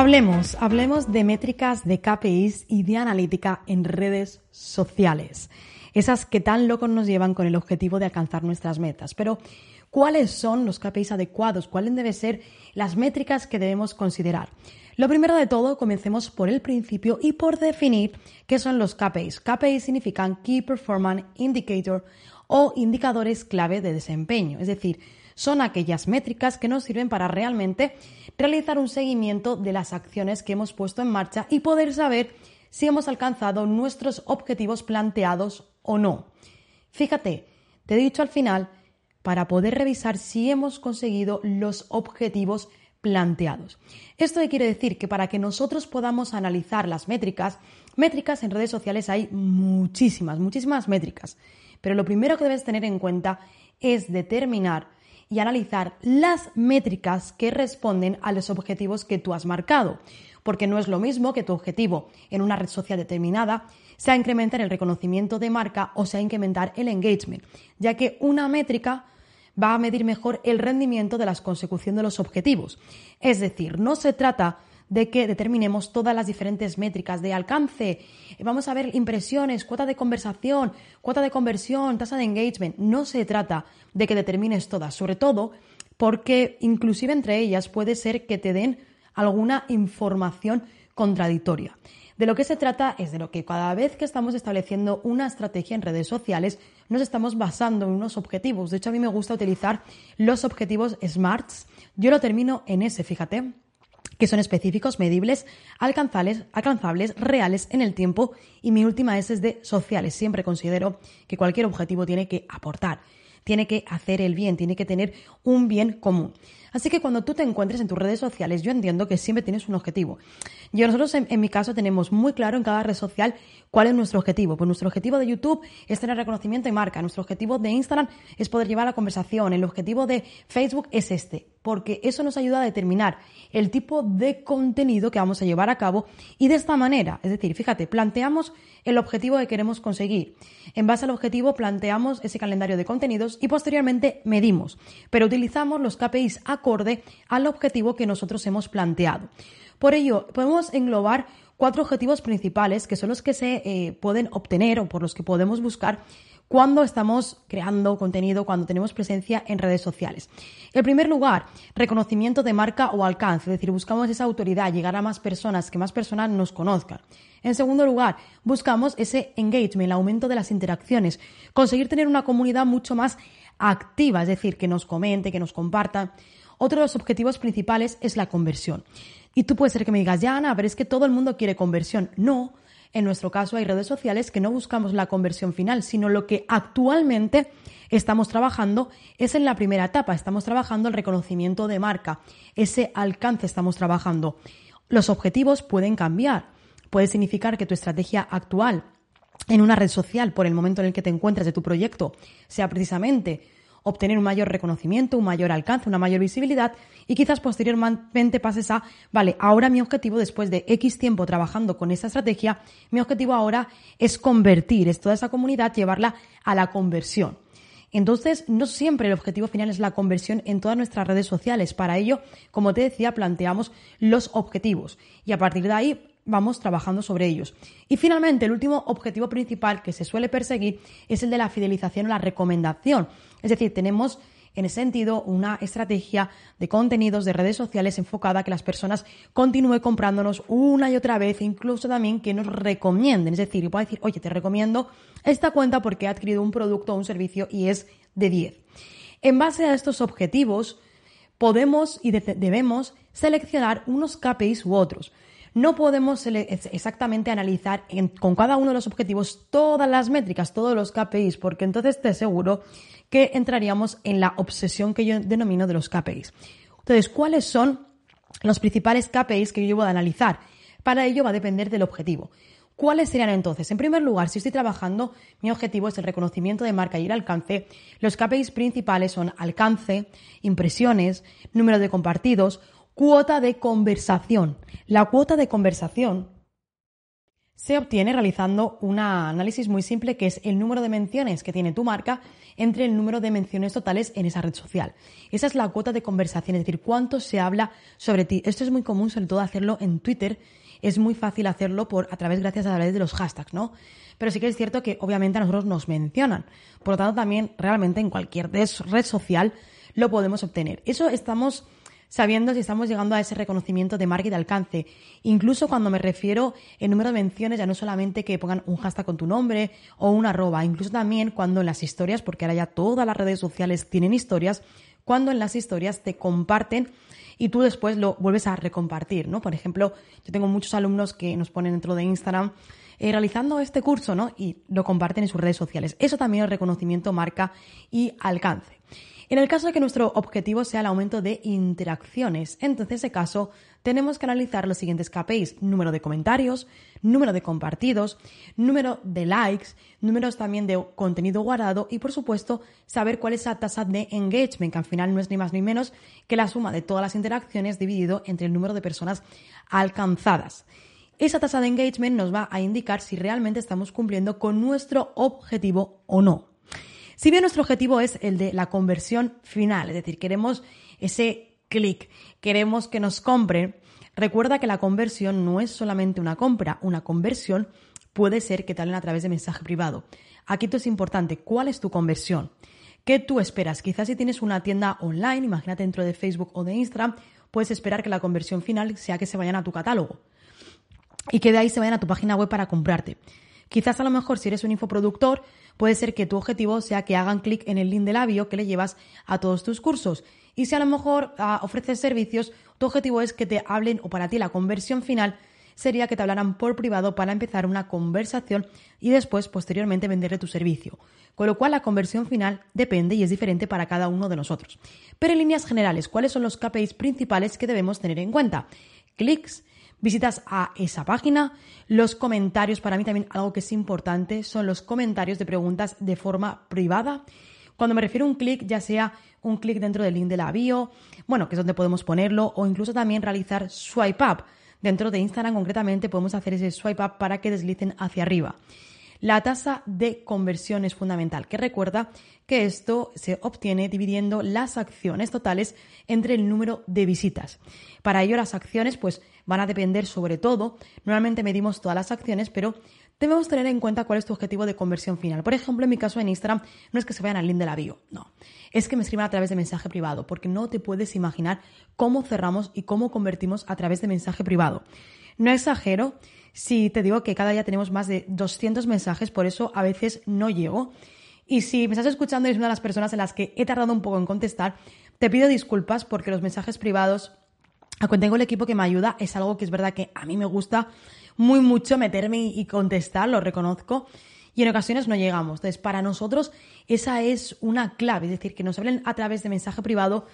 Hablemos, hablemos de métricas, de KPIs y de analítica en redes sociales. Esas que tan locos nos llevan con el objetivo de alcanzar nuestras metas. Pero, ¿cuáles son los KPIs adecuados? ¿Cuáles deben ser las métricas que debemos considerar? Lo primero de todo, comencemos por el principio y por definir qué son los KPIs. KPIs significan Key Performance Indicator o indicadores clave de desempeño, es decir, son aquellas métricas que nos sirven para realmente realizar un seguimiento de las acciones que hemos puesto en marcha y poder saber si hemos alcanzado nuestros objetivos planteados o no. Fíjate, te he dicho al final para poder revisar si hemos conseguido los objetivos planteados. ¿Esto quiere decir? Que para que nosotros podamos analizar las métricas, métricas en redes sociales hay muchísimas, muchísimas métricas. Pero lo primero que debes tener en cuenta es determinar y analizar las métricas que responden a los objetivos que tú has marcado. Porque no es lo mismo que tu objetivo en una red social determinada sea incrementar el reconocimiento de marca o sea incrementar el engagement, ya que una métrica va a medir mejor el rendimiento de la consecución de los objetivos. Es decir, no se trata de que determinemos todas las diferentes métricas de alcance. Vamos a ver impresiones, cuota de conversación, cuota de conversión, tasa de engagement. No se trata de que determines todas, sobre todo porque inclusive entre ellas puede ser que te den alguna información contradictoria. De lo que se trata es de lo que cada vez que estamos estableciendo una estrategia en redes sociales nos estamos basando en unos objetivos. De hecho, a mí me gusta utilizar los objetivos SMARTS. Yo lo termino en ese, fíjate que son específicos, medibles, alcanzables, alcanzables, reales en el tiempo y mi última S es de sociales. Siempre considero que cualquier objetivo tiene que aportar, tiene que hacer el bien, tiene que tener un bien común. Así que cuando tú te encuentres en tus redes sociales, yo entiendo que siempre tienes un objetivo. Y nosotros, en, mi caso, tenemos muy claro en cada red social cuál es nuestro objetivo. Pues nuestro objetivo de YouTube es tener reconocimiento y marca. Nuestro objetivo de Instagram es poder llevar la conversación. El objetivo de Facebook es este. Porque eso nos ayuda a determinar el tipo de contenido que vamos a llevar a cabo y de esta manera, es decir, fíjate, planteamos el objetivo que queremos conseguir. En base al objetivo planteamos ese calendario de contenidos y posteriormente medimos, pero utilizamos los KPIs acorde al objetivo que nosotros hemos planteado. Por ello, podemos englobar cuatro objetivos principales que son los que se eh, pueden obtener o por los que podemos buscar cuando estamos creando contenido, cuando tenemos presencia en redes sociales. En primer lugar, reconocimiento de marca o alcance, es decir, buscamos esa autoridad, llegar a más personas, que más personas nos conozcan. En segundo lugar, buscamos ese engagement, el aumento de las interacciones, conseguir tener una comunidad mucho más activa, es decir, que nos comente, que nos comparta. Otro de los objetivos principales es la conversión. Y tú puedes ser que me digas, ya Ana, pero es que todo el mundo quiere conversión. No, en nuestro caso hay redes sociales que no buscamos la conversión final, sino lo que actualmente estamos trabajando es en la primera etapa, estamos trabajando el reconocimiento de marca, ese alcance estamos trabajando. Los objetivos pueden cambiar, puede significar que tu estrategia actual en una red social por el momento en el que te encuentras de tu proyecto sea precisamente obtener un mayor reconocimiento, un mayor alcance, una mayor visibilidad y quizás posteriormente pases a, vale, ahora mi objetivo después de X tiempo trabajando con esta estrategia, mi objetivo ahora es convertir, es toda esa comunidad, llevarla a la conversión. Entonces, no siempre el objetivo final es la conversión en todas nuestras redes sociales. Para ello, como te decía, planteamos los objetivos y a partir de ahí vamos trabajando sobre ellos. Y finalmente, el último objetivo principal que se suele perseguir es el de la fidelización o la recomendación. Es decir, tenemos en ese sentido una estrategia de contenidos de redes sociales enfocada a que las personas continúen comprándonos una y otra vez, incluso también que nos recomienden. Es decir, yo puedo decir, oye, te recomiendo esta cuenta porque he adquirido un producto o un servicio y es de 10. En base a estos objetivos, podemos y debemos seleccionar unos KPIs u otros. No podemos exactamente analizar con cada uno de los objetivos todas las métricas, todos los KPIs, porque entonces te aseguro que entraríamos en la obsesión que yo denomino de los KPIs. Entonces, ¿cuáles son los principales KPIs que yo llevo a analizar? Para ello va a depender del objetivo. ¿Cuáles serían entonces? En primer lugar, si estoy trabajando, mi objetivo es el reconocimiento de marca y el alcance. Los KPIs principales son alcance, impresiones, número de compartidos, cuota de conversación. La cuota de conversación se obtiene realizando un análisis muy simple que es el número de menciones que tiene tu marca entre el número de menciones totales en esa red social. Esa es la cuota de conversación, es decir, cuánto se habla sobre ti. Esto es muy común, sobre todo hacerlo en Twitter. Es muy fácil hacerlo por a través gracias a través de los hashtags, ¿no? Pero sí que es cierto que obviamente a nosotros nos mencionan. Por lo tanto, también realmente en cualquier red social lo podemos obtener. Eso estamos sabiendo si estamos llegando a ese reconocimiento de marca y de alcance. Incluso cuando me refiero en número de menciones, ya no solamente que pongan un hashtag con tu nombre o una arroba, incluso también cuando en las historias, porque ahora ya todas las redes sociales tienen historias, cuando en las historias te comparten y tú después lo vuelves a recompartir, ¿no? Por ejemplo, yo tengo muchos alumnos que nos ponen dentro de Instagram eh, realizando este curso, ¿no? Y lo comparten en sus redes sociales. Eso también es reconocimiento, marca y alcance. En el caso de que nuestro objetivo sea el aumento de interacciones, entonces en ese caso tenemos que analizar los siguientes KPIs, número de comentarios, número de compartidos, número de likes, números también de contenido guardado y por supuesto saber cuál es la tasa de engagement, que al final no es ni más ni menos que la suma de todas las interacciones dividido entre el número de personas alcanzadas. Esa tasa de engagement nos va a indicar si realmente estamos cumpliendo con nuestro objetivo o no. Si bien nuestro objetivo es el de la conversión final, es decir, queremos ese clic, queremos que nos compren, recuerda que la conversión no es solamente una compra, una conversión puede ser que te hablen a través de mensaje privado. Aquí esto es importante, ¿cuál es tu conversión? ¿Qué tú esperas? Quizás si tienes una tienda online, imagínate dentro de Facebook o de Instagram, puedes esperar que la conversión final sea que se vayan a tu catálogo y que de ahí se vayan a tu página web para comprarte. Quizás a lo mejor si eres un infoproductor, puede ser que tu objetivo sea que hagan clic en el link de labio que le llevas a todos tus cursos. Y si a lo mejor ah, ofreces servicios, tu objetivo es que te hablen o para ti la conversión final sería que te hablaran por privado para empezar una conversación y después, posteriormente, venderle tu servicio. Con lo cual, la conversión final depende y es diferente para cada uno de nosotros. Pero en líneas generales, ¿cuáles son los KPIs principales que debemos tener en cuenta? Clics, visitas a esa página. Los comentarios, para mí también algo que es importante, son los comentarios de preguntas de forma privada. Cuando me refiero a un clic, ya sea un clic dentro del link de la bio, bueno, que es donde podemos ponerlo, o incluso también realizar swipe up. Dentro de Instagram concretamente podemos hacer ese swipe up para que deslicen hacia arriba. La tasa de conversión es fundamental, que recuerda que esto se obtiene dividiendo las acciones totales entre el número de visitas. Para ello las acciones pues van a depender sobre todo, normalmente medimos todas las acciones, pero debemos tener en cuenta cuál es tu objetivo de conversión final. Por ejemplo, en mi caso en Instagram no es que se vayan al link de la bio, no. Es que me escriban a través de mensaje privado, porque no te puedes imaginar cómo cerramos y cómo convertimos a través de mensaje privado. No exagero si te digo que cada día tenemos más de 200 mensajes, por eso a veces no llego. Y si me estás escuchando y eres una de las personas en las que he tardado un poco en contestar, te pido disculpas porque los mensajes privados, aunque tengo el equipo que me ayuda, es algo que es verdad que a mí me gusta muy mucho meterme y contestar, lo reconozco. Y en ocasiones no llegamos. Entonces, para nosotros esa es una clave, es decir, que nos hablen a través de mensaje privado,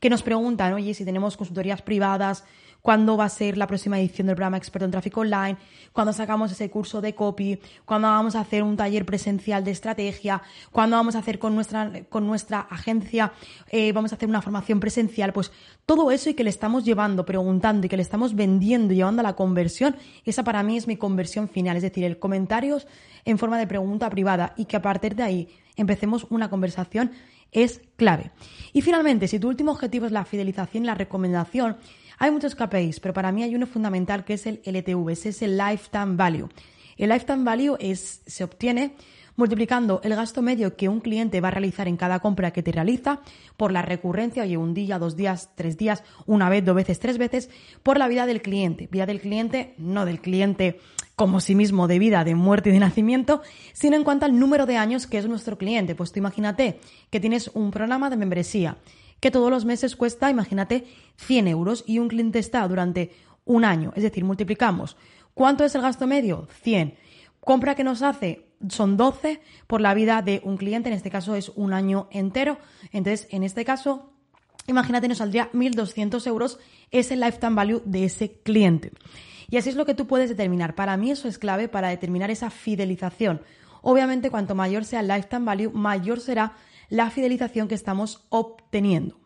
que nos preguntan, oye, si tenemos consultorías privadas, cuándo va a ser la próxima edición del programa Experto en Tráfico Online, cuándo sacamos ese curso de copy, cuándo vamos a hacer un taller presencial de estrategia, cuándo vamos a hacer con nuestra, con nuestra agencia, eh, vamos a hacer una formación presencial, pues todo eso y que le estamos llevando, preguntando y que le estamos vendiendo y llevando a la conversión, esa para mí es mi conversión final, es decir, el comentarios en forma de pregunta privada y que a partir de ahí empecemos una conversación es clave. Y finalmente, si tu último objetivo es la fidelización y la recomendación, hay muchos KPIs, pero para mí hay uno fundamental que es el LTV, ese es el Lifetime Value. El Lifetime Value se obtiene multiplicando el gasto medio que un cliente va a realizar en cada compra que te realiza por la recurrencia, oye, un día, dos días, tres días, una vez, dos veces, tres veces, por la vida del cliente. Vida del cliente, no del cliente como sí mismo de vida, de muerte y de nacimiento, sino en cuanto al número de años que es nuestro cliente. Pues tú imagínate que tienes un programa de membresía que todos los meses cuesta, imagínate, 100 euros y un cliente está durante un año. Es decir, multiplicamos. ¿Cuánto es el gasto medio? 100. Compra que nos hace son 12 por la vida de un cliente, en este caso es un año entero. Entonces, en este caso, imagínate, nos saldría 1.200 euros, es el lifetime value de ese cliente. Y así es lo que tú puedes determinar. Para mí eso es clave para determinar esa fidelización. Obviamente, cuanto mayor sea el lifetime value, mayor será la fidelización que estamos obteniendo.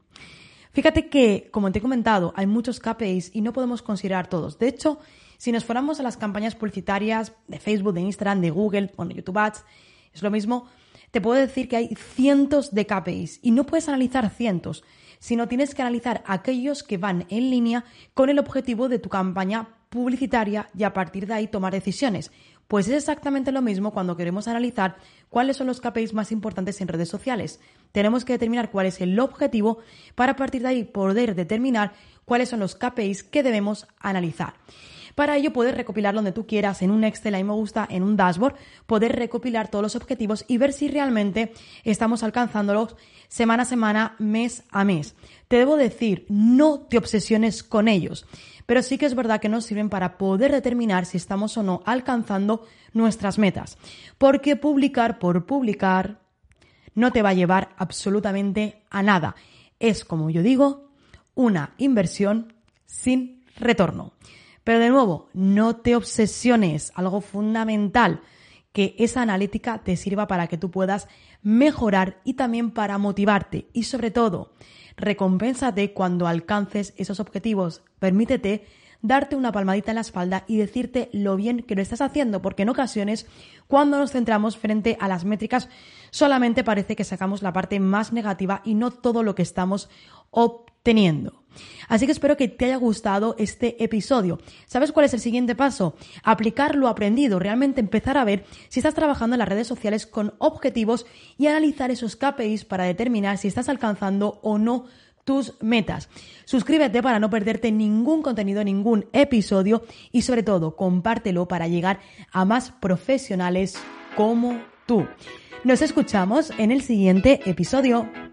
Fíjate que, como te he comentado, hay muchos KPIs y no podemos considerar todos. De hecho, si nos fuéramos a las campañas publicitarias de Facebook, de Instagram, de Google, bueno, YouTube Ads, es lo mismo, te puedo decir que hay cientos de KPIs y no puedes analizar cientos, sino tienes que analizar aquellos que van en línea con el objetivo de tu campaña publicitaria y a partir de ahí tomar decisiones. Pues es exactamente lo mismo cuando queremos analizar cuáles son los KPIs más importantes en redes sociales. Tenemos que determinar cuál es el objetivo para a partir de ahí poder determinar cuáles son los KPIs que debemos analizar. Para ello puedes recopilar donde tú quieras, en un Excel, a mí me gusta, en un dashboard, poder recopilar todos los objetivos y ver si realmente estamos alcanzándolos semana a semana, mes a mes. Te debo decir, no te obsesiones con ellos, pero sí que es verdad que nos sirven para poder determinar si estamos o no alcanzando nuestras metas. Porque publicar por publicar no te va a llevar absolutamente a nada. Es, como yo digo, una inversión sin retorno. Pero de nuevo, no te obsesiones, algo fundamental, que esa analítica te sirva para que tú puedas mejorar y también para motivarte y sobre todo, recompénsate cuando alcances esos objetivos. Permítete darte una palmadita en la espalda y decirte lo bien que lo estás haciendo, porque en ocasiones, cuando nos centramos frente a las métricas, solamente parece que sacamos la parte más negativa y no todo lo que estamos obteniendo. Así que espero que te haya gustado este episodio. ¿Sabes cuál es el siguiente paso? Aplicar lo aprendido, realmente empezar a ver si estás trabajando en las redes sociales con objetivos y analizar esos KPIs para determinar si estás alcanzando o no tus metas. Suscríbete para no perderte ningún contenido, ningún episodio y sobre todo compártelo para llegar a más profesionales como tú. Nos escuchamos en el siguiente episodio.